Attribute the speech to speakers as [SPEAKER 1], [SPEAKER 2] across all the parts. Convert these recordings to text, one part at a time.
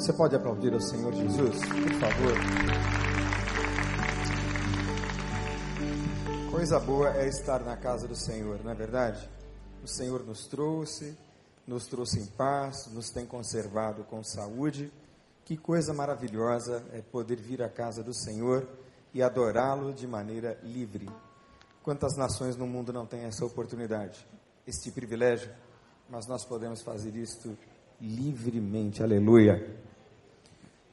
[SPEAKER 1] Você pode aplaudir ao Senhor Jesus, por favor? Coisa boa é estar na casa do Senhor, não é verdade? O Senhor nos trouxe, nos trouxe em paz, nos tem conservado com saúde. Que coisa maravilhosa é poder vir à casa do Senhor e adorá-lo de maneira livre. Quantas nações no mundo não têm essa oportunidade, este privilégio? Mas nós podemos fazer isto livremente. Aleluia.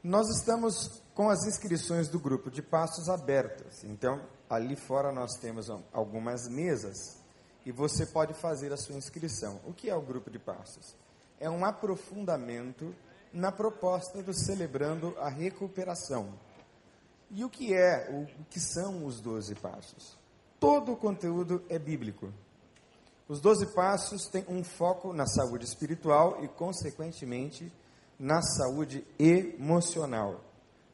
[SPEAKER 1] Nós estamos com as inscrições do grupo de passos abertas. Então, ali fora nós temos algumas mesas e você pode fazer a sua inscrição. O que é o grupo de passos? É um aprofundamento na proposta do celebrando a recuperação. E o que é, o que são os doze passos? Todo o conteúdo é bíblico. Os doze passos têm um foco na saúde espiritual e, consequentemente, na saúde emocional.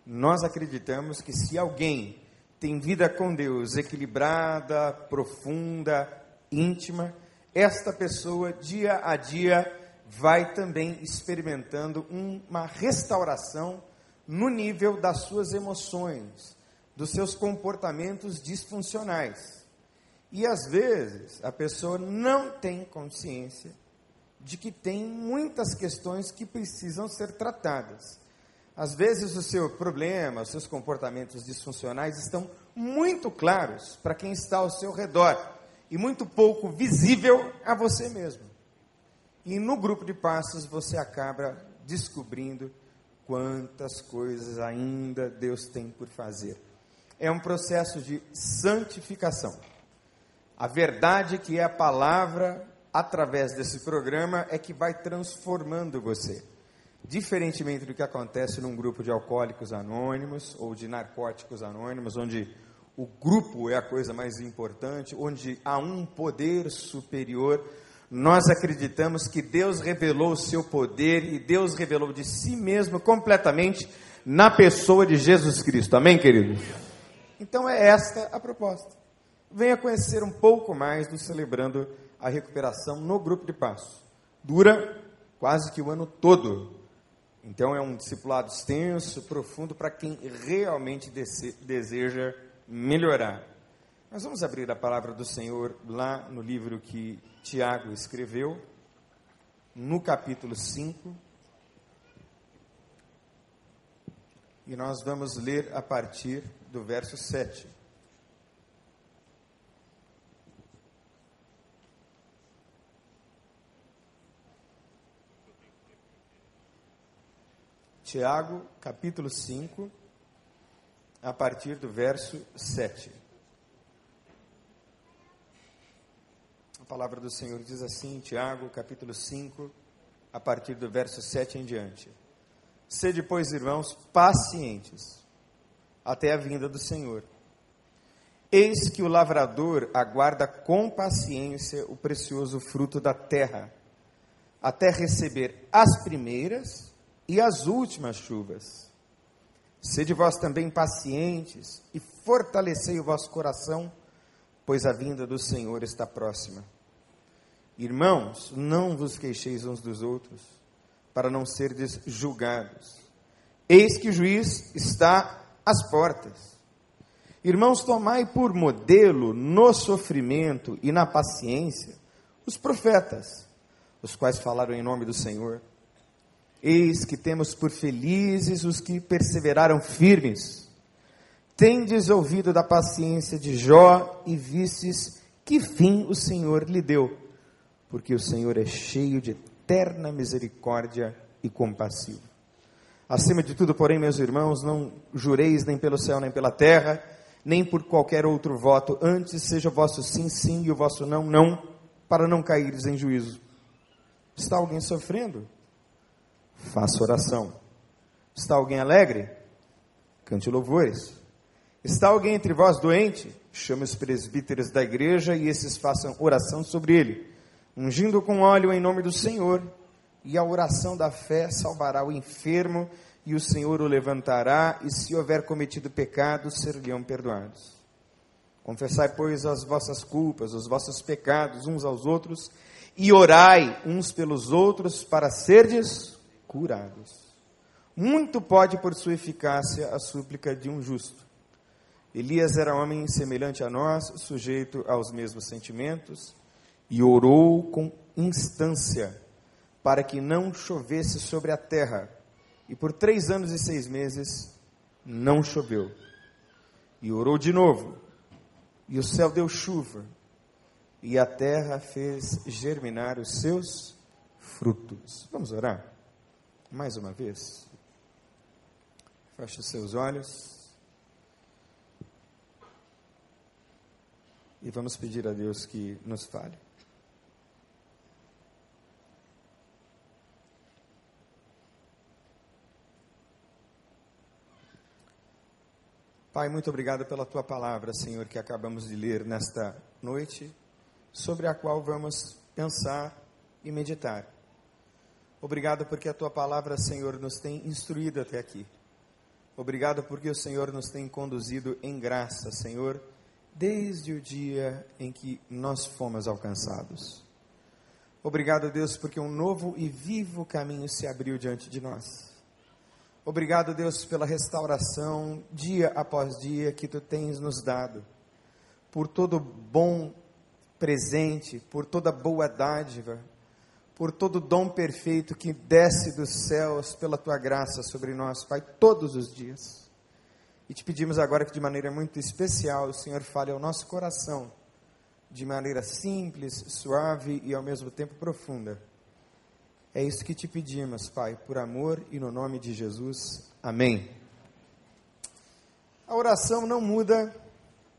[SPEAKER 1] Nós acreditamos que se alguém tem vida com Deus equilibrada, profunda, íntima, esta pessoa, dia a dia, vai também experimentando uma restauração no nível das suas emoções, dos seus comportamentos disfuncionais. E às vezes a pessoa não tem consciência de que tem muitas questões que precisam ser tratadas. Às vezes o seu problema, os seus comportamentos disfuncionais estão muito claros para quem está ao seu redor e muito pouco visível a você mesmo. E no grupo de passos você acaba descobrindo quantas coisas ainda Deus tem por fazer. É um processo de santificação. A verdade que é a palavra através desse programa é que vai transformando você. Diferentemente do que acontece num grupo de alcoólicos anônimos ou de narcóticos anônimos, onde o grupo é a coisa mais importante, onde há um poder superior, nós acreditamos que Deus revelou o seu poder e Deus revelou de si mesmo completamente na pessoa de Jesus Cristo. Amém, queridos? Então é esta a proposta. Venha conhecer um pouco mais do Celebrando a recuperação no grupo de passo. Dura quase que o ano todo. Então é um discipulado extenso, profundo, para quem realmente deseja melhorar. Nós vamos abrir a palavra do Senhor lá no livro que Tiago escreveu, no capítulo 5. E nós vamos ler a partir do verso 7. Tiago, capítulo 5, a partir do verso 7. A palavra do Senhor diz assim, Tiago, capítulo 5, a partir do verso 7 em diante. Sede, pois, irmãos, pacientes até a vinda do Senhor. Eis que o lavrador aguarda com paciência o precioso fruto da terra, até receber as primeiras e as últimas chuvas. Sede vós também pacientes e fortalecei o vosso coração, pois a vinda do Senhor está próxima. Irmãos, não vos queixeis uns dos outros, para não serdes julgados. Eis que o juiz está às portas. Irmãos, tomai por modelo no sofrimento e na paciência os profetas, os quais falaram em nome do Senhor. Eis que temos por felizes os que perseveraram firmes. Tendes ouvido da paciência de Jó e vistes que fim o Senhor lhe deu, porque o Senhor é cheio de eterna misericórdia e compassivo. Acima de tudo, porém, meus irmãos, não jureis nem pelo céu nem pela terra, nem por qualquer outro voto, antes seja o vosso sim, sim e o vosso não, não, para não caíres em juízo. Está alguém sofrendo? Faça oração. Está alguém alegre? Cante louvores. Está alguém entre vós doente? Chame os presbíteros da igreja e esses façam oração sobre ele, ungindo com óleo em nome do Senhor. E a oração da fé salvará o enfermo, e o Senhor o levantará, e se houver cometido pecado, ser-lhe-ão perdoados. Confessai, pois, as vossas culpas, os vossos pecados uns aos outros, e orai uns pelos outros para serdes curados. Muito pode, por sua eficácia, a súplica de um justo. Elias era homem semelhante a nós, sujeito aos mesmos sentimentos, e orou com instância para que não chovesse sobre a terra. E por três anos e seis meses não choveu. E orou de novo, e o céu deu chuva, e a terra fez germinar os seus frutos. Vamos orar? Mais uma vez. Feche os seus olhos. E vamos pedir a Deus que nos fale. Pai, muito obrigado pela tua palavra, Senhor, que acabamos de ler nesta noite, sobre a qual vamos pensar e meditar. Obrigado porque a tua palavra, Senhor, nos tem instruído até aqui. Obrigado porque o Senhor nos tem conduzido em graça, Senhor, desde o dia em que nós fomos alcançados. Obrigado, Deus, porque um novo e vivo caminho se abriu diante de nós. Obrigado, Deus, pela restauração dia após dia que tu tens nos dado, por todo bom presente, por toda boa dádiva, por todo dom perfeito que desce dos céus pela tua graça sobre nós, Pai, todos os dias. E te pedimos agora que de maneira muito especial o Senhor fale ao nosso coração, de maneira simples, suave e ao mesmo tempo profunda é isso que te pedimos, Pai, por amor e no nome de Jesus. Amém. A oração não muda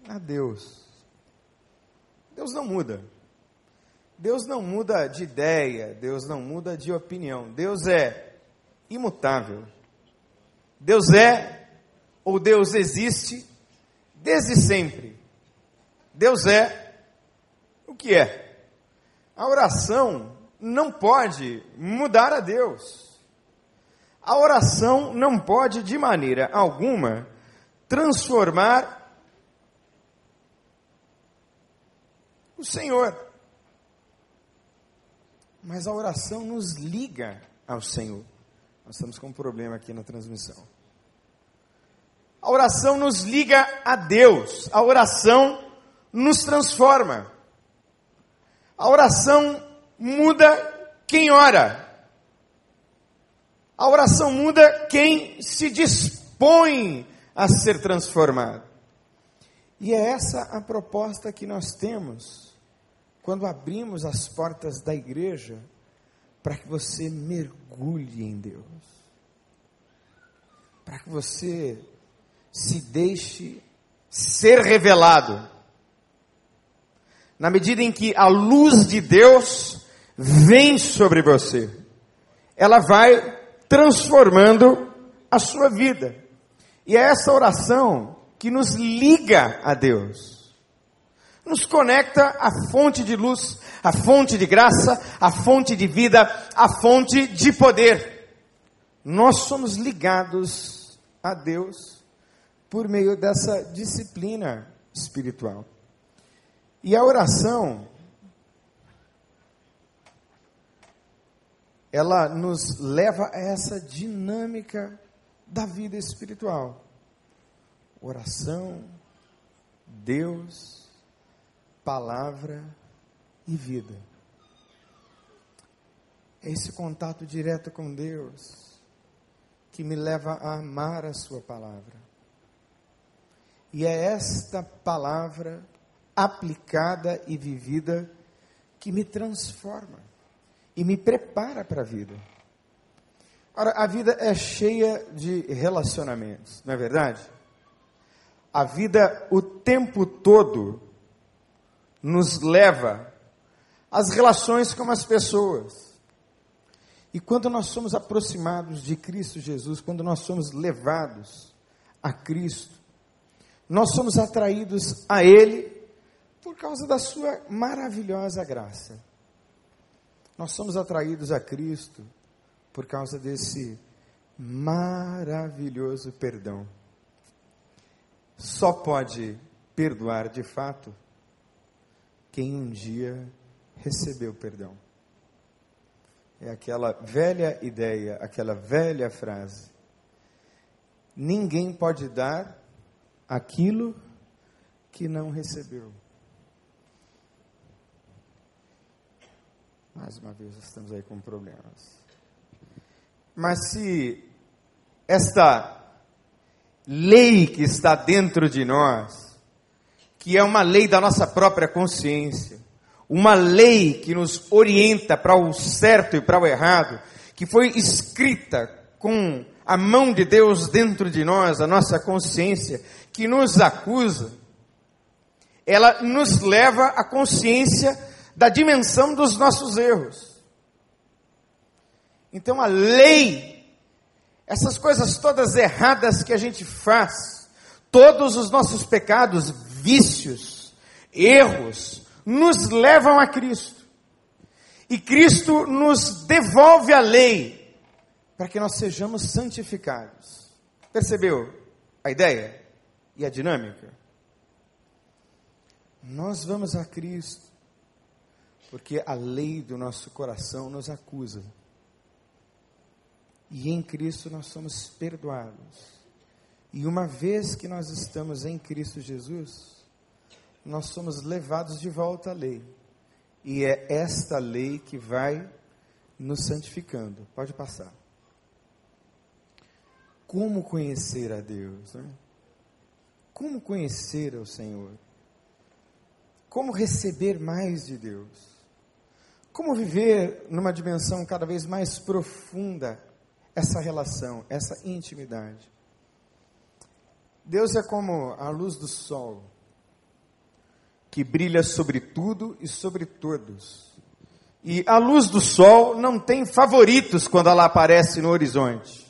[SPEAKER 1] a Deus. Deus não muda. Deus não muda de ideia, Deus não muda de opinião. Deus é imutável. Deus é ou Deus existe desde sempre. Deus é o que é. A oração não pode mudar a Deus. A oração não pode, de maneira alguma, transformar o Senhor. Mas a oração nos liga ao Senhor. Nós estamos com um problema aqui na transmissão. A oração nos liga a Deus. A oração nos transforma. A oração muda quem ora. A oração muda quem se dispõe a ser transformado. E é essa a proposta que nós temos quando abrimos as portas da igreja para que você mergulhe em Deus. Para que você se deixe ser revelado. Na medida em que a luz de Deus vem sobre você. Ela vai transformando a sua vida. E é essa oração que nos liga a Deus. Nos conecta à fonte de luz, à fonte de graça, à fonte de vida, à fonte de poder. Nós somos ligados a Deus por meio dessa disciplina espiritual. E a oração ela nos leva a essa dinâmica da vida espiritual. Oração, Deus, palavra e vida. É esse contato direto com Deus que me leva a amar a Sua palavra. E é esta palavra aplicada e vivida que me transforma e me prepara para a vida. Ora, a vida é cheia de relacionamentos, não é verdade? A vida o tempo todo nos leva às relações com as pessoas. E quando nós somos aproximados de Cristo Jesus, quando nós somos levados a Cristo, nós somos atraídos a Ele por causa da Sua maravilhosa graça. Nós somos atraídos a Cristo por causa desse maravilhoso perdão. Só pode perdoar de fato quem um dia recebeu perdão. É aquela velha ideia, aquela velha frase. Ninguém pode dar aquilo que não recebeu. Mais uma vez, estamos aí com problemas. Mas se esta lei que está dentro de nós, que é uma lei da nossa própria consciência, uma lei que nos orienta para o certo e para o errado, que foi escrita com a mão de Deus dentro de nós, a nossa consciência, que nos acusa, ela nos leva à consciência da dimensão dos nossos erros. Então a lei, essas coisas todas erradas que a gente faz, todos os nossos pecados, vícios, erros, nos levam a Cristo. E Cristo nos devolve a lei para que nós sejamos santificados. Percebeu a ideia e a dinâmica? Nós vamos a Cristo porque a lei do nosso coração nos acusa. E em Cristo nós somos perdoados. E uma vez que nós estamos em Cristo Jesus, nós somos levados de volta à lei. E é esta lei que vai nos santificando. Pode passar. Como conhecer a Deus? Né? Como conhecer o Senhor? Como receber mais de Deus? Como viver numa dimensão cada vez mais profunda essa relação, essa intimidade? Deus é como a luz do sol que brilha sobre tudo e sobre todos. E a luz do sol não tem favoritos quando ela aparece no horizonte.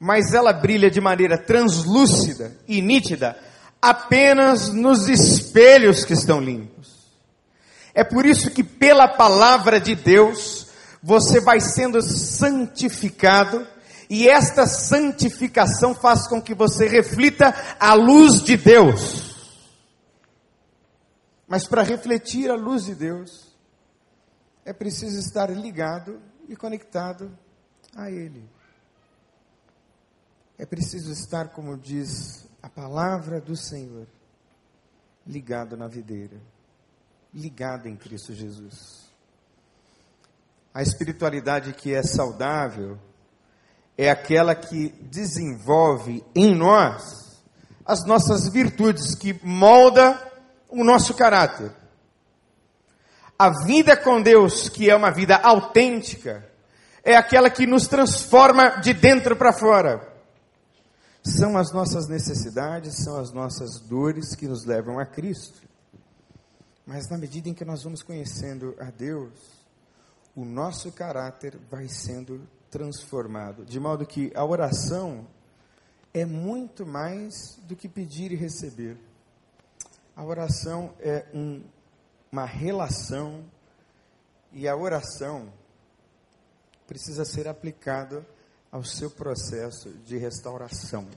[SPEAKER 1] Mas ela brilha de maneira translúcida e nítida apenas nos espelhos que estão limpos. É por isso que pela palavra de Deus você vai sendo santificado e esta santificação faz com que você reflita a luz de Deus. Mas para refletir a luz de Deus, é preciso estar ligado e conectado a Ele. É preciso estar, como diz a palavra do Senhor, ligado na videira, ligado em Cristo Jesus. A espiritualidade que é saudável é aquela que desenvolve em nós as nossas virtudes, que molda o nosso caráter. A vida com Deus, que é uma vida autêntica, é aquela que nos transforma de dentro para fora. São as nossas necessidades, são as nossas dores que nos levam a Cristo. Mas na medida em que nós vamos conhecendo a Deus, o nosso caráter vai sendo transformado. De modo que a oração é muito mais do que pedir e receber. A oração é um, uma relação e a oração precisa ser aplicada ao seu processo de restauração.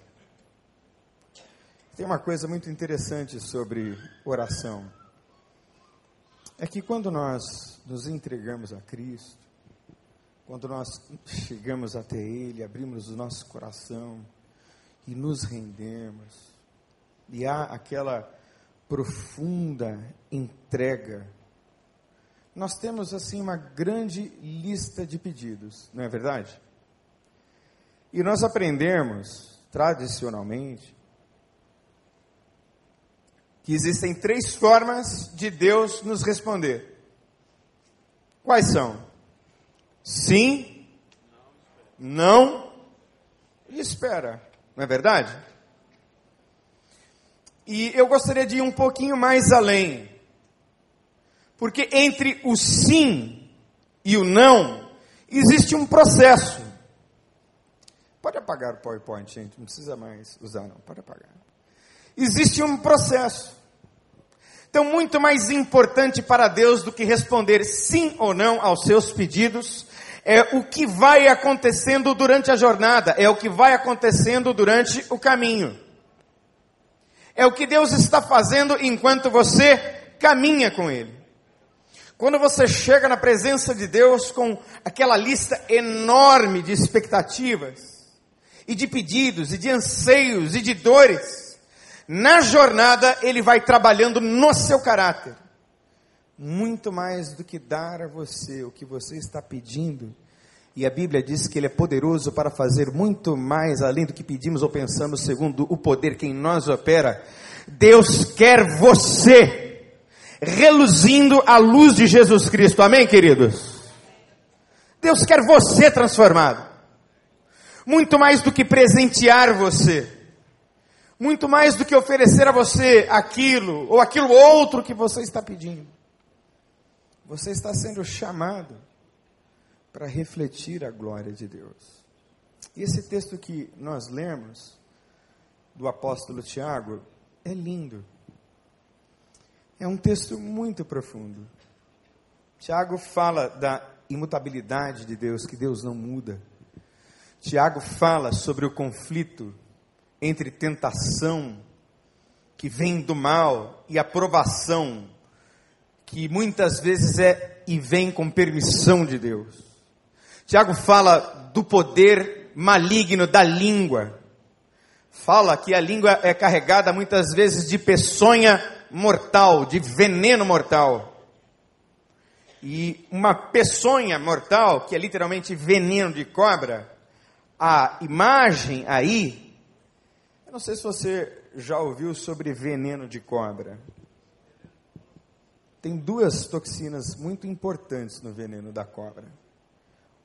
[SPEAKER 1] Tem uma coisa muito interessante sobre oração. É que quando nós nos entregamos a Cristo, quando nós chegamos até Ele, abrimos o nosso coração e nos rendemos, e há aquela profunda entrega. Nós temos assim uma grande lista de pedidos, não é verdade? E nós aprendemos, tradicionalmente, que existem três formas de Deus nos responder. Quais são? Sim, não e espera. Não é verdade? E eu gostaria de ir um pouquinho mais além. Porque entre o sim e o não, existe um processo. Pode apagar o PowerPoint, gente, não precisa mais usar, não, pode apagar. Existe um processo. Então, muito mais importante para Deus do que responder sim ou não aos seus pedidos, é o que vai acontecendo durante a jornada, é o que vai acontecendo durante o caminho. É o que Deus está fazendo enquanto você caminha com Ele. Quando você chega na presença de Deus com aquela lista enorme de expectativas, e de pedidos, e de anseios, e de dores, na jornada ele vai trabalhando no seu caráter. Muito mais do que dar a você o que você está pedindo. E a Bíblia diz que ele é poderoso para fazer muito mais além do que pedimos ou pensamos, segundo o poder que em nós opera. Deus quer você reluzindo a luz de Jesus Cristo. Amém, queridos? Deus quer você transformado muito mais do que presentear você, muito mais do que oferecer a você aquilo ou aquilo outro que você está pedindo. Você está sendo chamado para refletir a glória de Deus. E esse texto que nós lemos, do apóstolo Tiago, é lindo. É um texto muito profundo. Tiago fala da imutabilidade de Deus, que Deus não muda. Tiago fala sobre o conflito entre tentação, que vem do mal, e aprovação, que muitas vezes é e vem com permissão de Deus. Tiago fala do poder maligno da língua. Fala que a língua é carregada muitas vezes de peçonha mortal, de veneno mortal. E uma peçonha mortal, que é literalmente veneno de cobra, a imagem aí, eu não sei se você já ouviu sobre veneno de cobra. Tem duas toxinas muito importantes no veneno da cobra.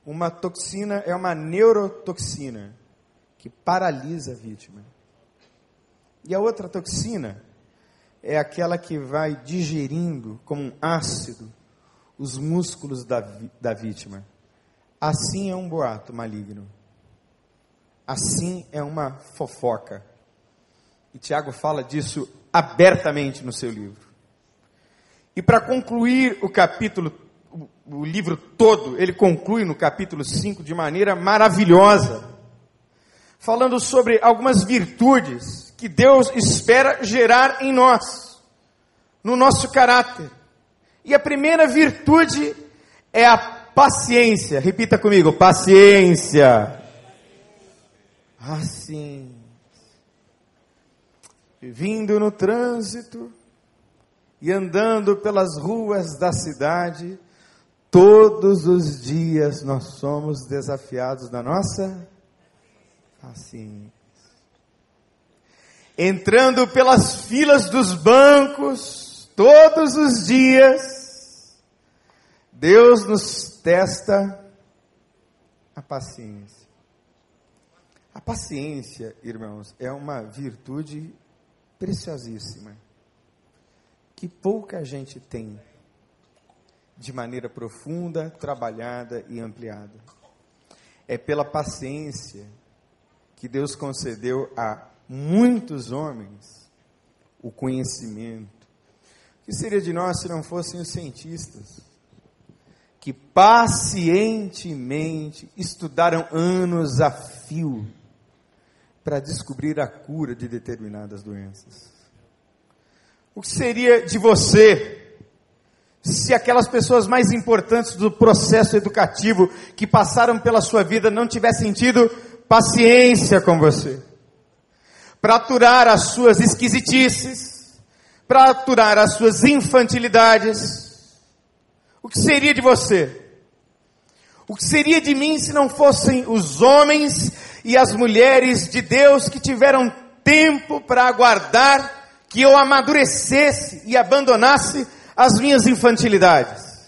[SPEAKER 1] Uma toxina é uma neurotoxina, que paralisa a vítima. E a outra toxina é aquela que vai digerindo como um ácido os músculos da, da vítima. Assim é um boato maligno. Assim é uma fofoca. E Tiago fala disso abertamente no seu livro. E para concluir o capítulo, o livro todo, ele conclui no capítulo 5 de maneira maravilhosa, falando sobre algumas virtudes que Deus espera gerar em nós, no nosso caráter. E a primeira virtude é a paciência. Repita comigo: paciência. Assim. Vindo no trânsito e andando pelas ruas da cidade, todos os dias nós somos desafiados na nossa paciência. Entrando pelas filas dos bancos, todos os dias, Deus nos testa a paciência. A paciência, irmãos, é uma virtude preciosíssima que pouca gente tem de maneira profunda, trabalhada e ampliada. É pela paciência que Deus concedeu a muitos homens o conhecimento. O que seria de nós se não fossem os cientistas? Que pacientemente estudaram anos a fio para descobrir a cura de determinadas doenças. O que seria de você se aquelas pessoas mais importantes do processo educativo que passaram pela sua vida não tivessem tido paciência com você? Para aturar as suas esquisitices, para aturar as suas infantilidades. O que seria de você? O que seria de mim se não fossem os homens e as mulheres de Deus que tiveram tempo para aguardar que eu amadurecesse e abandonasse as minhas infantilidades.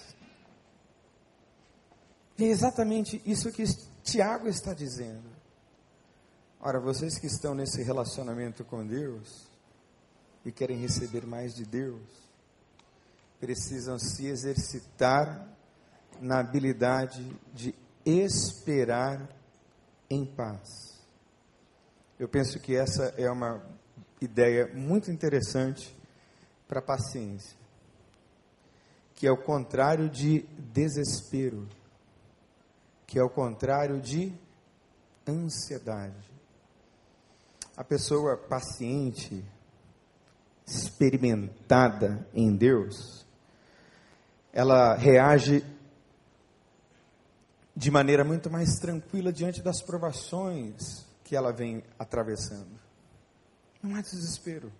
[SPEAKER 1] E é exatamente isso que Tiago está dizendo. Ora, vocês que estão nesse relacionamento com Deus e querem receber mais de Deus, precisam se exercitar na habilidade de esperar em paz. Eu penso que essa é uma ideia muito interessante para a paciência, que é o contrário de desespero, que é o contrário de ansiedade. A pessoa paciente, experimentada em Deus, ela reage de maneira muito mais tranquila diante das provações que ela vem atravessando. Não há desespero.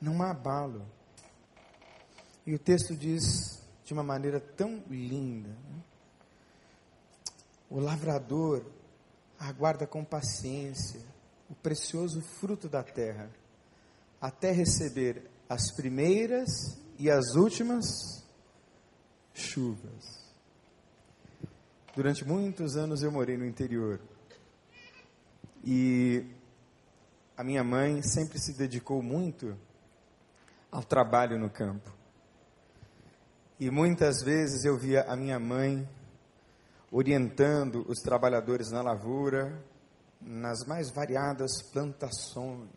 [SPEAKER 1] Não há abalo. E o texto diz de uma maneira tão linda: né? o lavrador aguarda com paciência o precioso fruto da terra, até receber as primeiras e as últimas chuvas. Durante muitos anos eu morei no interior. E a minha mãe sempre se dedicou muito ao trabalho no campo. E muitas vezes eu via a minha mãe orientando os trabalhadores na lavoura, nas mais variadas plantações.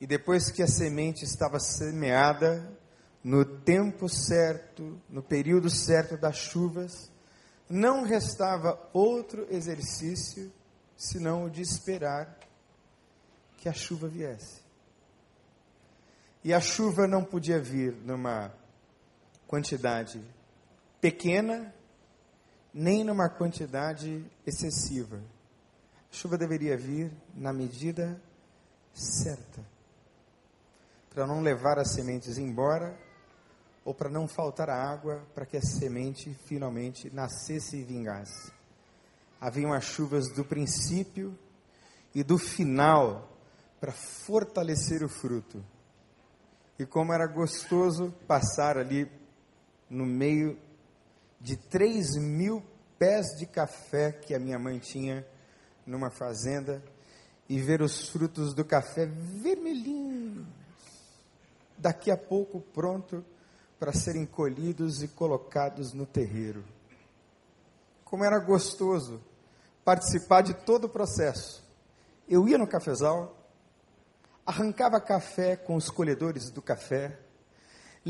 [SPEAKER 1] E depois que a semente estava semeada, no tempo certo, no período certo das chuvas, não restava outro exercício senão o de esperar que a chuva viesse. E a chuva não podia vir numa quantidade pequena, nem numa quantidade excessiva. A chuva deveria vir na medida certa, para não levar as sementes embora ou para não faltar água para que a semente finalmente nascesse e vingasse. Haviam as chuvas do princípio e do final para fortalecer o fruto. E como era gostoso passar ali no meio de três mil pés de café que a minha mãe tinha numa fazenda e ver os frutos do café vermelhinhos, daqui a pouco pronto para serem colhidos e colocados no terreiro. Como era gostoso participar de todo o processo. Eu ia no cafezal, arrancava café com os colhedores do café,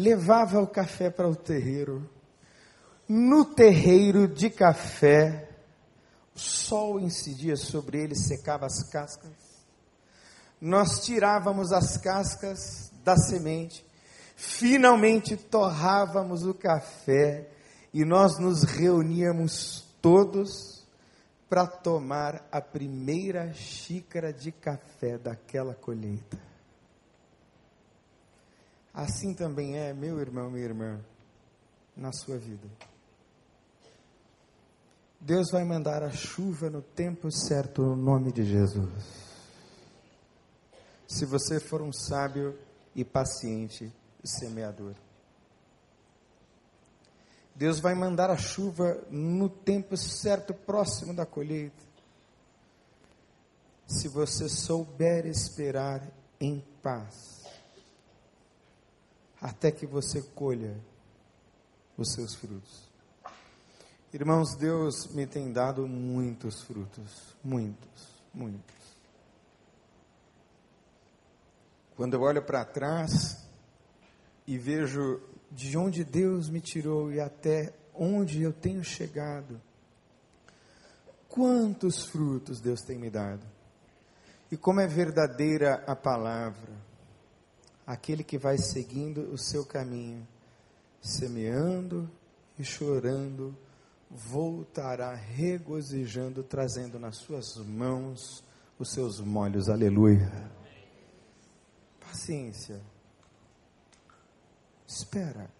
[SPEAKER 1] levava o café para o terreiro. No terreiro de café, o sol incidia sobre ele, secava as cascas. Nós tirávamos as cascas da semente Finalmente torrávamos o café e nós nos reuníamos todos para tomar a primeira xícara de café daquela colheita. Assim também é, meu irmão, minha irmã, na sua vida. Deus vai mandar a chuva no tempo certo, no nome de Jesus. Se você for um sábio e paciente, semeador. Deus vai mandar a chuva no tempo certo, próximo da colheita. Se você souber esperar em paz, até que você colha os seus frutos. Irmãos, Deus me tem dado muitos frutos, muitos, muitos. Quando eu olho para trás, e vejo de onde Deus me tirou e até onde eu tenho chegado. Quantos frutos Deus tem me dado. E como é verdadeira a palavra. Aquele que vai seguindo o seu caminho, semeando e chorando, voltará regozijando, trazendo nas suas mãos os seus molhos. Aleluia. Paciência espera.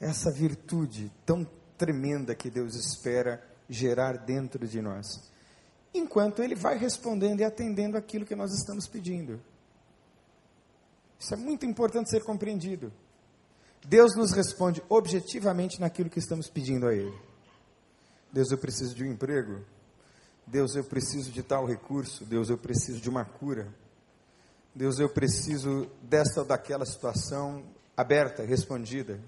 [SPEAKER 1] Essa virtude tão tremenda que Deus espera gerar dentro de nós. Enquanto Ele vai respondendo e atendendo aquilo que nós estamos pedindo. Isso é muito importante ser compreendido. Deus nos responde objetivamente naquilo que estamos pedindo a Ele. Deus, eu preciso de um emprego. Deus, eu preciso de tal recurso. Deus, eu preciso de uma cura. Deus, eu preciso desta ou daquela situação aberta, respondida.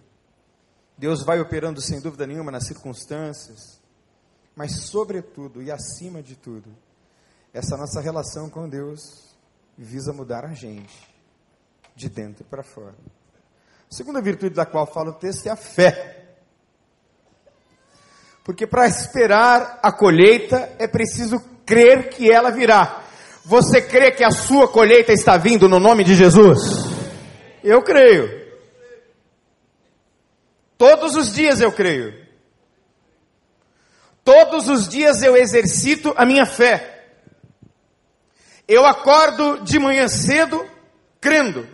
[SPEAKER 1] Deus vai operando sem dúvida nenhuma nas circunstâncias, mas, sobretudo e acima de tudo, essa nossa relação com Deus visa mudar a gente, de dentro para fora. A segunda virtude da qual fala o texto é a fé. Porque para esperar a colheita é preciso crer que ela virá. Você crê que a sua colheita está vindo no nome de Jesus? Eu creio. Todos os dias eu creio. Todos os dias eu exercito a minha fé. Eu acordo de manhã cedo crendo.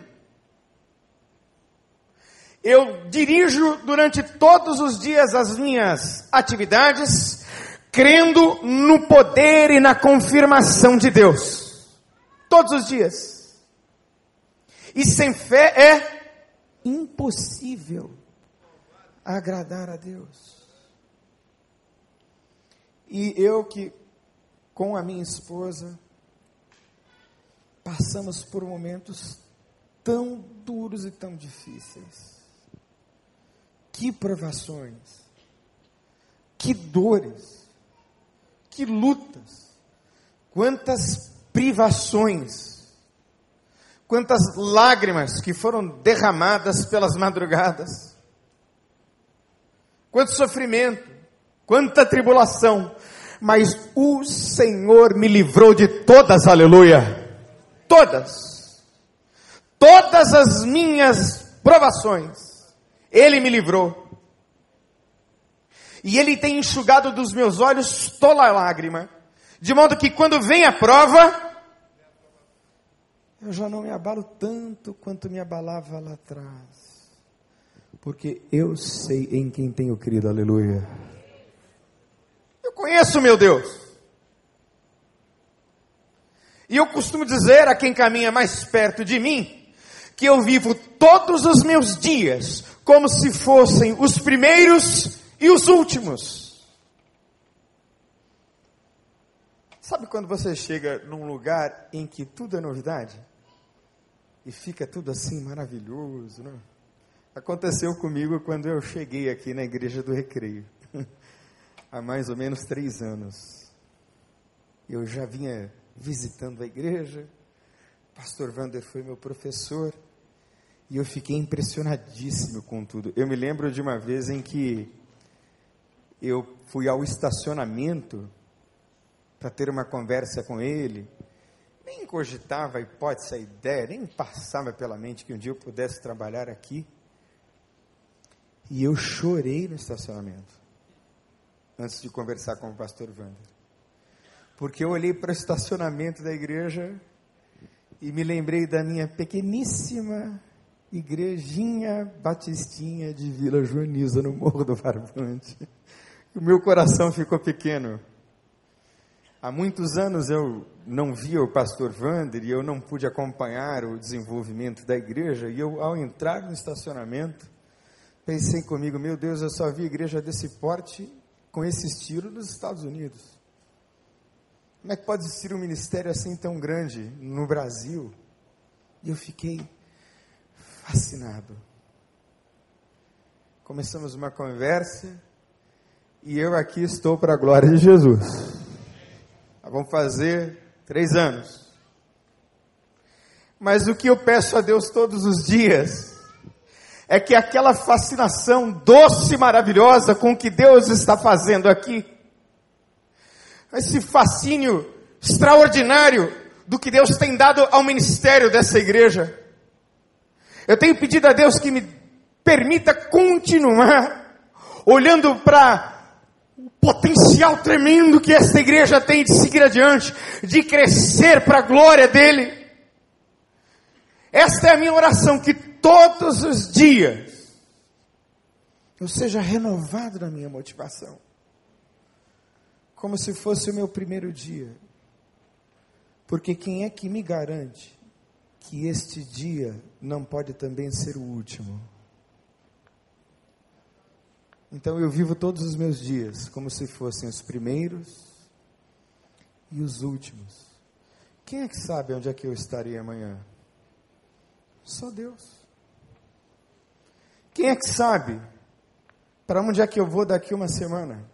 [SPEAKER 1] Eu dirijo durante todos os dias as minhas atividades, crendo no poder e na confirmação de Deus. Todos os dias. E sem fé é impossível agradar a Deus. E eu que, com a minha esposa, passamos por momentos tão duros e tão difíceis. Que provações, que dores, que lutas, quantas privações, quantas lágrimas que foram derramadas pelas madrugadas, quanto sofrimento, quanta tribulação, mas o Senhor me livrou de todas, aleluia. Todas. Todas as minhas provações ele me livrou. E Ele tem enxugado dos meus olhos toda lágrima. De modo que quando vem a prova, eu já não me abalo tanto quanto me abalava lá atrás. Porque eu sei em quem tenho crido, aleluia. Eu conheço meu Deus. E eu costumo dizer a quem caminha mais perto de mim, que eu vivo todos os meus dias como se fossem os primeiros e os últimos. Sabe quando você chega num lugar em que tudo é novidade? E fica tudo assim maravilhoso, né? Aconteceu comigo quando eu cheguei aqui na igreja do Recreio, há mais ou menos três anos. Eu já vinha visitando a igreja, pastor Wander foi meu professor, e eu fiquei impressionadíssimo com tudo. Eu me lembro de uma vez em que eu fui ao estacionamento para ter uma conversa com ele. Nem cogitava a hipótese, a ideia, nem passava pela mente que um dia eu pudesse trabalhar aqui. E eu chorei no estacionamento, antes de conversar com o pastor Wander. Porque eu olhei para o estacionamento da igreja e me lembrei da minha pequeníssima Igrejinha Batistinha de Vila Joaniza, no Morro do Barbante. O meu coração ficou pequeno. Há muitos anos eu não via o pastor Vander e eu não pude acompanhar o desenvolvimento da igreja. E eu, ao entrar no estacionamento, pensei comigo: meu Deus, eu só vi igreja desse porte com esse estilo nos Estados Unidos. Como é que pode existir um ministério assim tão grande no Brasil? E eu fiquei fascinado. Começamos uma conversa e eu aqui estou para a glória de Jesus. Vamos fazer três anos. Mas o que eu peço a Deus todos os dias é que aquela fascinação doce e maravilhosa com que Deus está fazendo aqui, esse fascínio extraordinário do que Deus tem dado ao ministério dessa igreja, eu tenho pedido a Deus que me permita continuar olhando para o potencial tremendo que esta igreja tem de seguir adiante, de crescer para a glória dele. Esta é a minha oração, que todos os dias eu seja renovado na minha motivação, como se fosse o meu primeiro dia. Porque quem é que me garante que este dia não pode também ser o último. Então eu vivo todos os meus dias como se fossem os primeiros e os últimos. Quem é que sabe onde é que eu estarei amanhã? Só Deus. Quem é que sabe para onde é que eu vou daqui uma semana?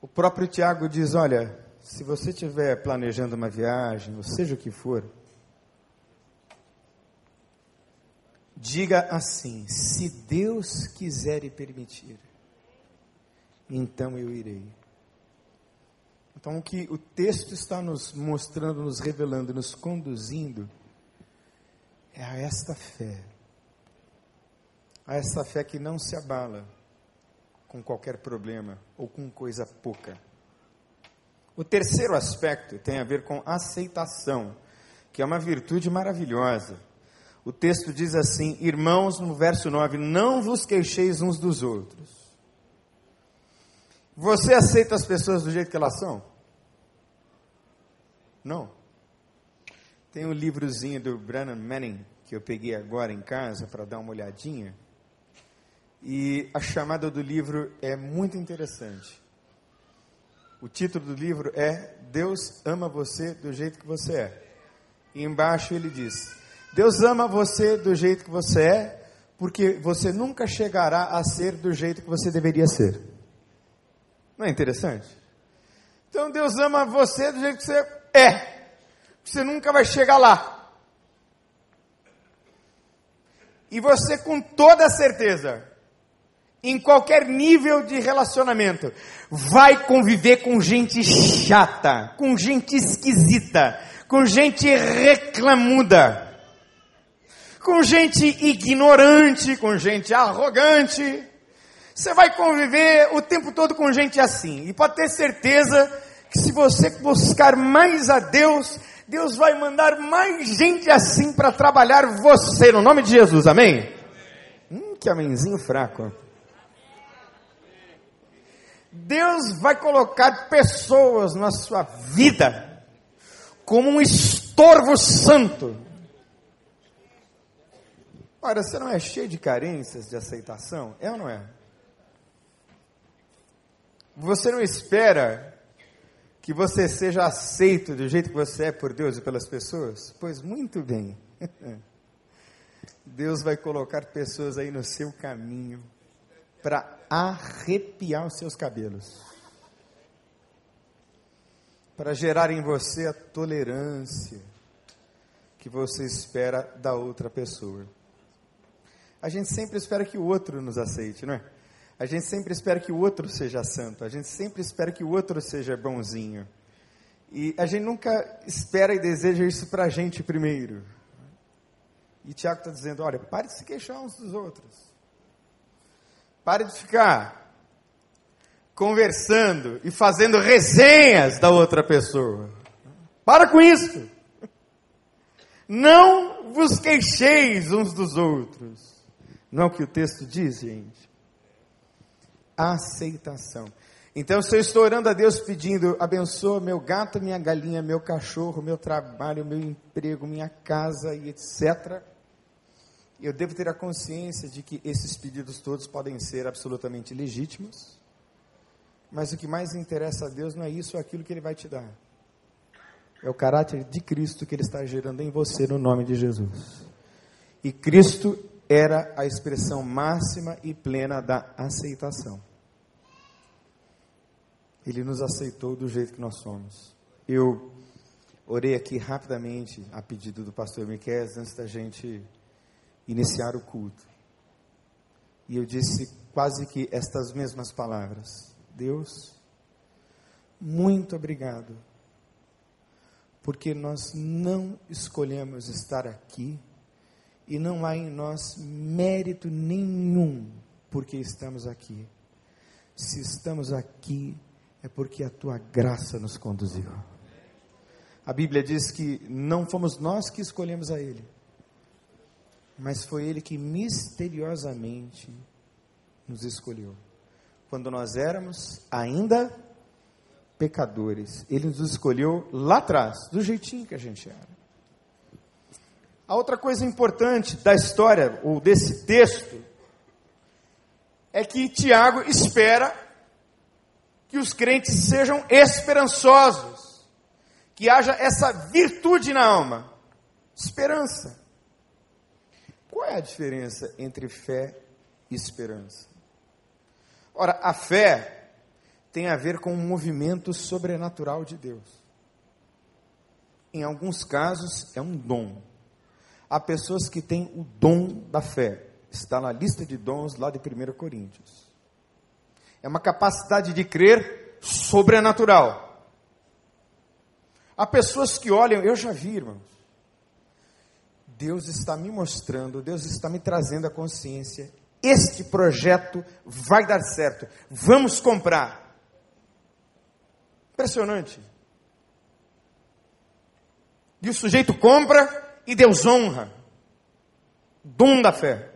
[SPEAKER 1] O próprio Tiago diz: Olha, se você estiver planejando uma viagem, ou seja o que for, diga assim: se Deus quiser e permitir, então eu irei. Então, o que o texto está nos mostrando, nos revelando, nos conduzindo, é a esta fé. A esta fé que não se abala, com qualquer problema ou com coisa pouca. O terceiro aspecto tem a ver com aceitação, que é uma virtude maravilhosa. O texto diz assim: Irmãos, no verso 9, não vos queixeis uns dos outros. Você aceita as pessoas do jeito que elas são? Não. Tem um livrozinho do Brennan Manning que eu peguei agora em casa para dar uma olhadinha. E a chamada do livro é muito interessante. O título do livro é Deus ama você do jeito que você é. E embaixo ele diz: Deus ama você do jeito que você é, porque você nunca chegará a ser do jeito que você deveria ser. Não é interessante? Então Deus ama você do jeito que você é. Você nunca vai chegar lá. E você com toda certeza em qualquer nível de relacionamento, vai conviver com gente chata, com gente esquisita, com gente reclamuda, com gente ignorante, com gente arrogante. Você vai conviver o tempo todo com gente assim. E pode ter certeza que se você buscar mais a Deus, Deus vai mandar mais gente assim para trabalhar você, no nome de Jesus, amém? Hum, que amenzinho fraco. Deus vai colocar pessoas na sua vida como um estorvo santo. Ora, você não é cheio de carências de aceitação? É ou não é? Você não espera que você seja aceito do jeito que você é por Deus e pelas pessoas? Pois muito bem. Deus vai colocar pessoas aí no seu caminho para arrepiar os seus cabelos. Para gerar em você a tolerância que você espera da outra pessoa. A gente sempre espera que o outro nos aceite, não é? A gente sempre espera que o outro seja santo, a gente sempre espera que o outro seja bonzinho. E a gente nunca espera e deseja isso para a gente primeiro. E Tiago está dizendo: olha, pare de se queixar uns dos outros. Pare de ficar conversando e fazendo resenhas da outra pessoa. Para com isso. Não vos queixeis uns dos outros. Não é o que o texto diz, gente. Aceitação. Então, se eu estou orando a Deus pedindo, abençoa meu gato, minha galinha, meu cachorro, meu trabalho, meu emprego, minha casa e etc eu devo ter a consciência de que esses pedidos todos podem ser absolutamente legítimos, mas o que mais interessa a Deus não é isso ou aquilo que Ele vai te dar. É o caráter de Cristo que Ele está gerando em você no nome de Jesus. E Cristo era a expressão máxima e plena da aceitação. Ele nos aceitou do jeito que nós somos. Eu orei aqui rapidamente a pedido do pastor Miquel antes da gente iniciar o culto. E eu disse quase que estas mesmas palavras: Deus, muito obrigado, porque nós não escolhemos estar aqui e não há em nós mérito nenhum porque estamos aqui. Se estamos aqui, é porque a tua graça nos conduziu. A Bíblia diz que não fomos nós que escolhemos a Ele, mas foi Ele que misteriosamente nos escolheu. Quando nós éramos ainda pecadores, Ele nos escolheu lá atrás, do jeitinho que a gente era. A outra coisa importante da história, ou desse texto, é que Tiago espera que os crentes sejam esperançosos, que haja essa virtude na alma, esperança. Qual é a diferença entre fé e esperança? Ora, a fé tem a ver com um movimento sobrenatural de Deus. Em alguns casos, é um dom. Há pessoas que têm o dom da fé. Está na lista de dons lá de 1 Coríntios. É uma capacidade de crer sobrenatural. Há pessoas que olham, eu já vi, irmãos, Deus está me mostrando, Deus está me trazendo a consciência. este projeto vai dar certo. Vamos comprar. Impressionante. E o sujeito compra e Deus honra. Dom da fé.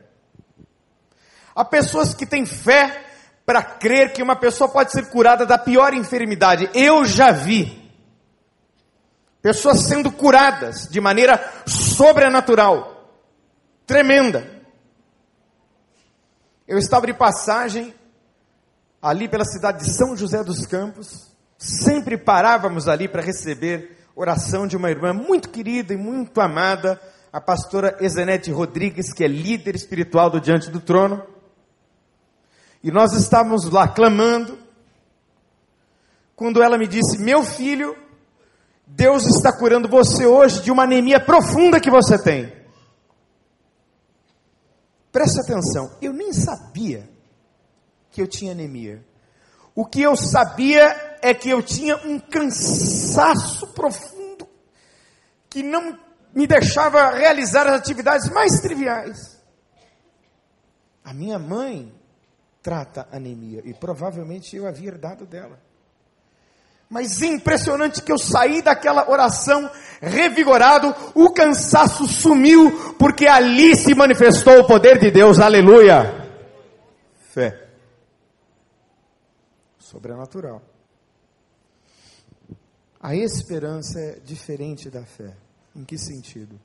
[SPEAKER 1] Há pessoas que têm fé para crer que uma pessoa pode ser curada da pior enfermidade. Eu já vi pessoas sendo curadas de maneira sobrenatural, tremenda. Eu estava de passagem ali pela cidade de São José dos Campos, sempre parávamos ali para receber oração de uma irmã muito querida e muito amada, a pastora Ezenete Rodrigues, que é líder espiritual do Diante do Trono. E nós estávamos lá clamando, quando ela me disse: Meu filho, Deus está curando você hoje de uma anemia profunda que você tem. Preste atenção, eu nem sabia que eu tinha anemia. O que eu sabia é que eu tinha um cansaço profundo que não me deixava realizar as atividades mais triviais. A minha mãe trata anemia e provavelmente eu havia herdado dela. Mas impressionante que eu saí daquela oração revigorado, o cansaço sumiu, porque ali se manifestou o poder de Deus, aleluia. Fé. Sobrenatural. A esperança é diferente da fé. Em que sentido?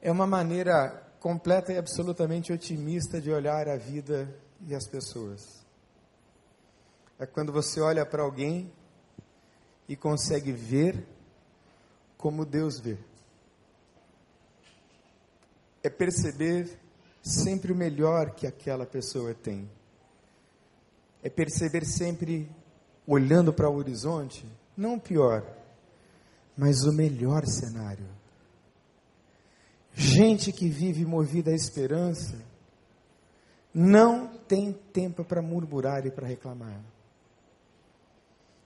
[SPEAKER 1] É uma maneira completa e absolutamente otimista de olhar a vida e as pessoas. É quando você olha para alguém e consegue ver como Deus vê. É perceber sempre o melhor que aquela pessoa tem. É perceber sempre, olhando para o horizonte, não o pior, mas o melhor cenário. Gente que vive movida à esperança não tem tempo para murmurar e para reclamar.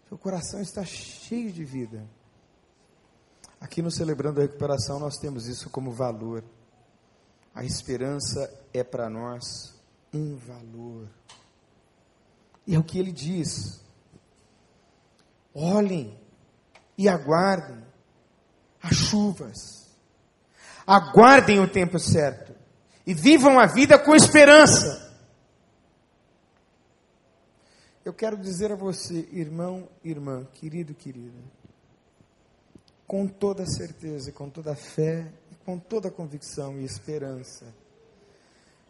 [SPEAKER 1] Seu coração está cheio de vida. Aqui no Celebrando a Recuperação nós temos isso como valor. A esperança é para nós um valor. E é o que ele diz. Olhem e aguardem as chuvas. Aguardem o tempo certo. E vivam a vida com esperança. Eu quero dizer a você, irmão, irmã, querido, querida, com toda certeza, com toda fé, com toda convicção e esperança,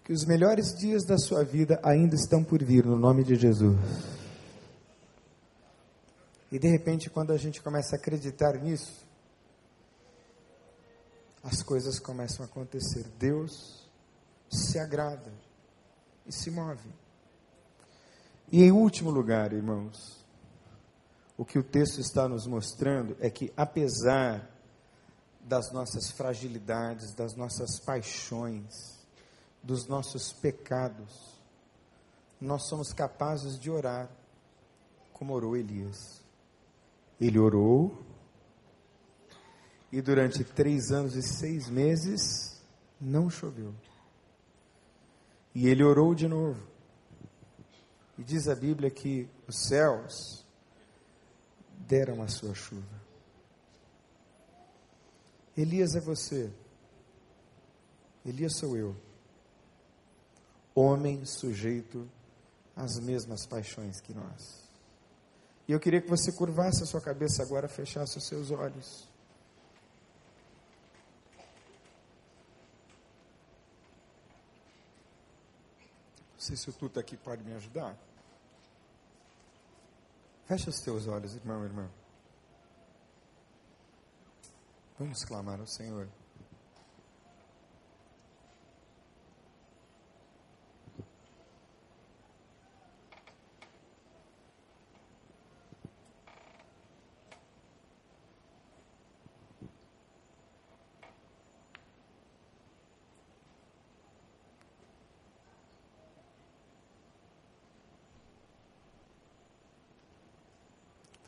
[SPEAKER 1] que os melhores dias da sua vida ainda estão por vir, no nome de Jesus. E de repente, quando a gente começa a acreditar nisso, as coisas começam a acontecer. Deus se agrada e se move. E em último lugar, irmãos, o que o texto está nos mostrando é que, apesar das nossas fragilidades, das nossas paixões, dos nossos pecados, nós somos capazes de orar como orou Elias. Ele orou e durante três anos e seis meses não choveu. E ele orou de novo. E diz a Bíblia que os céus deram a sua chuva. Elias é você. Elias sou eu. Homem sujeito às mesmas paixões que nós. E eu queria que você curvasse a sua cabeça agora, fechasse os seus olhos. Sei se o Tuta aqui pode me ajudar. Fecha os teus olhos, irmão e irmã. Vamos clamar ao Senhor.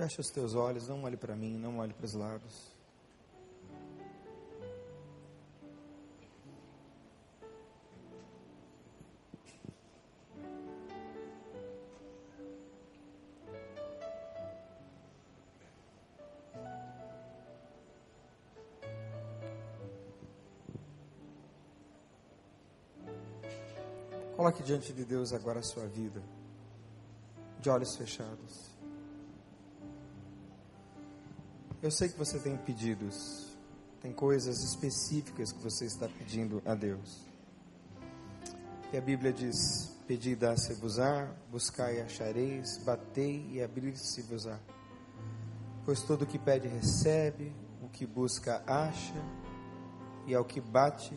[SPEAKER 1] Feche os teus olhos, não olhe para mim, não olhe para os lados.
[SPEAKER 2] Coloque diante de Deus agora a sua vida, de olhos fechados. Eu sei que você tem pedidos, tem coisas específicas que você está pedindo a Deus. E a Bíblia diz: Pedi e dá-se-vos-á, buscai e achareis, batei e abrir-se-vos-á. Pois todo o que pede recebe, o que busca acha, e ao que bate,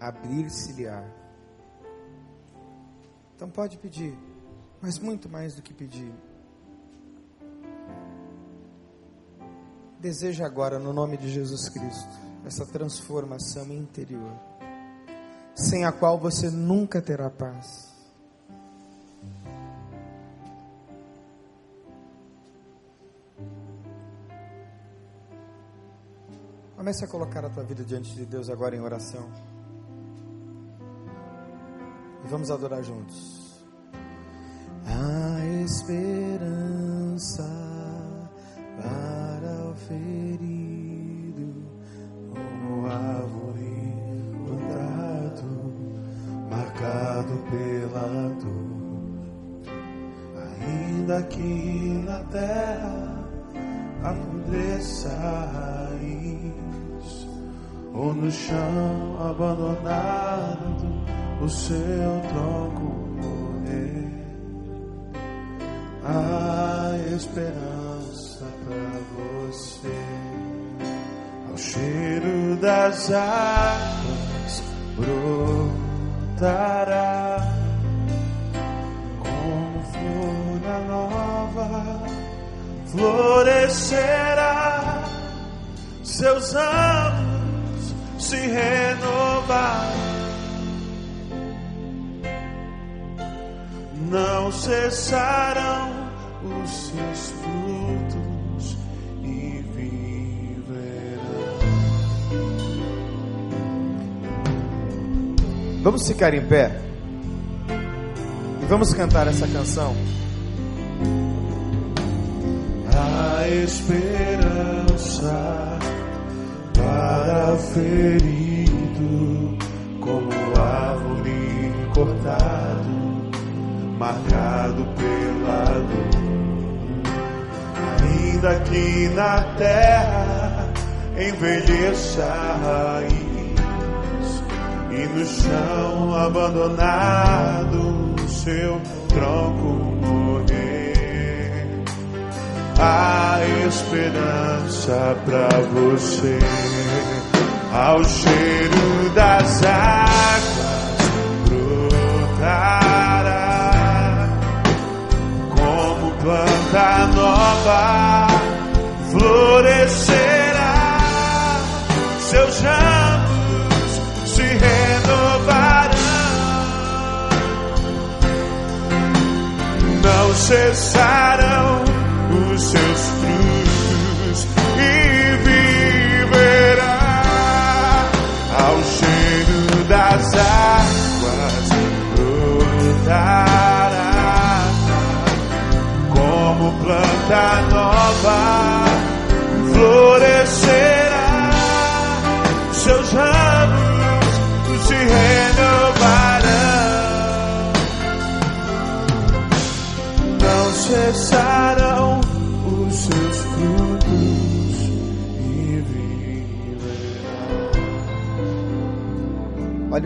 [SPEAKER 2] abrir-se-lhe-á. Então pode pedir, mas muito mais do que pedir. Deseja agora, no nome de Jesus Cristo, essa transformação interior, sem a qual você nunca terá paz. Comece a colocar a tua vida diante de Deus agora em oração. E vamos adorar juntos. A esperança ferido, como árvore cortado, marcado pela dor. Ainda que na terra apodreça a raiz, ou no chão abandonado o seu tronco morrer. A esperança para você, ao cheiro das águas brotará como flor nova, florescerá, seus anos se renovarão. Não cessarão os seus Vamos ficar em pé e vamos cantar essa canção. A esperança para ferido como árvore cortado marcado pela dor. Ainda que na terra envelheça a raiz e no chão abandonado seu tronco morrer. Há esperança para você ao cheiro das águas brotar. planta nova florescerá,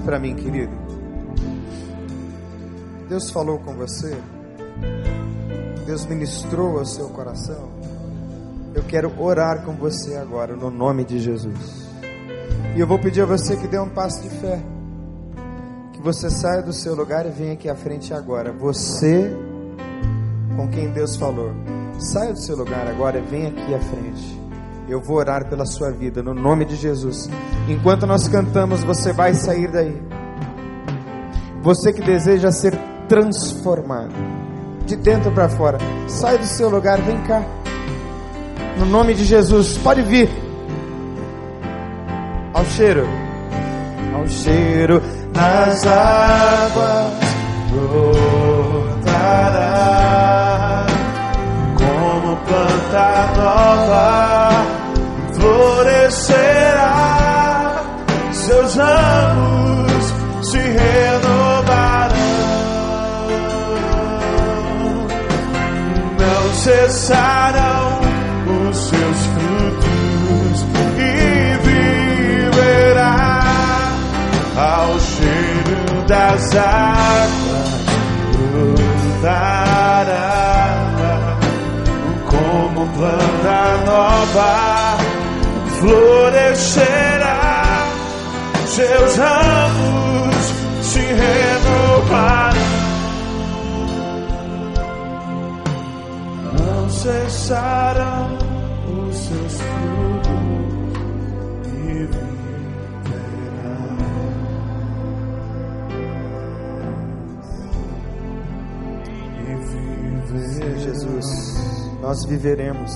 [SPEAKER 2] para mim, querido. Deus falou com você. Deus ministrou ao seu coração, eu quero orar com você agora, no nome de Jesus. E eu vou pedir a você que dê um passo de fé. Que você saia do seu lugar e venha aqui à frente agora. Você, com quem Deus falou, saia do seu lugar agora e venha aqui à frente. Eu vou orar pela sua vida, no nome de Jesus. Enquanto nós cantamos, você vai sair daí. Você que deseja ser transformado de dentro para fora. Sai do seu lugar, vem cá. No nome de Jesus, pode vir. Ao cheiro, ao cheiro das águas brotará como planta nova, cessarão os seus frutos e viverá ao cheiro das águas brotará como planta nova florescerá. Seus ramos se renovarão cessarão os seus frutos e viverá. E
[SPEAKER 1] Jesus, nós viveremos.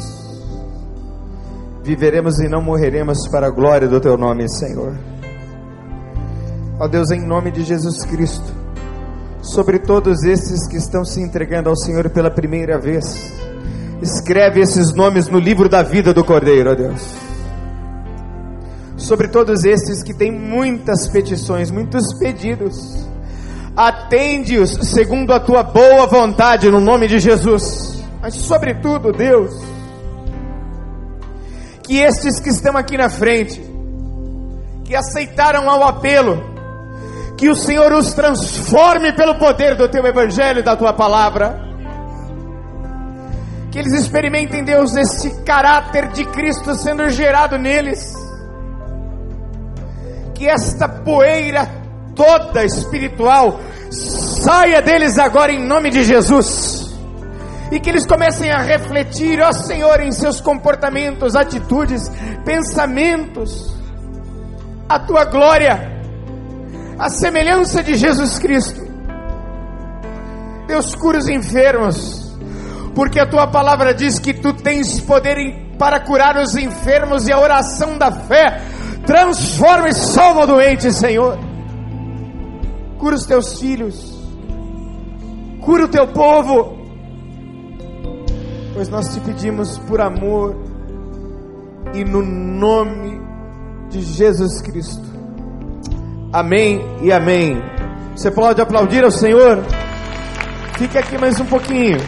[SPEAKER 1] Viveremos e não morreremos para a glória do teu nome, Senhor. Ó Deus, em nome de Jesus Cristo, sobre todos esses que estão se entregando ao Senhor pela primeira vez, escreve esses nomes no livro da vida do Cordeiro, ó Deus. Sobre todos esses que têm muitas petições, muitos pedidos, atende-os segundo a tua boa vontade, no nome de Jesus. Mas, sobretudo, Deus, que estes que estão aqui na frente, que aceitaram ao apelo, que o Senhor os transforme pelo poder do teu evangelho e da tua palavra, que eles experimentem, Deus, este caráter de Cristo sendo gerado neles, que esta poeira toda espiritual saia deles agora em nome de Jesus. E que eles comecem a refletir, ó Senhor, em seus comportamentos, atitudes, pensamentos, a tua glória, a semelhança de Jesus Cristo. Deus cura os enfermos, porque a tua palavra diz que tu tens poder para curar os enfermos e a oração da fé transforma e salva o doente, Senhor. Cura os teus filhos, cura o teu povo pois nós te pedimos por amor e no nome de Jesus Cristo. Amém e amém. Você pode aplaudir ao Senhor? Fique aqui mais um pouquinho.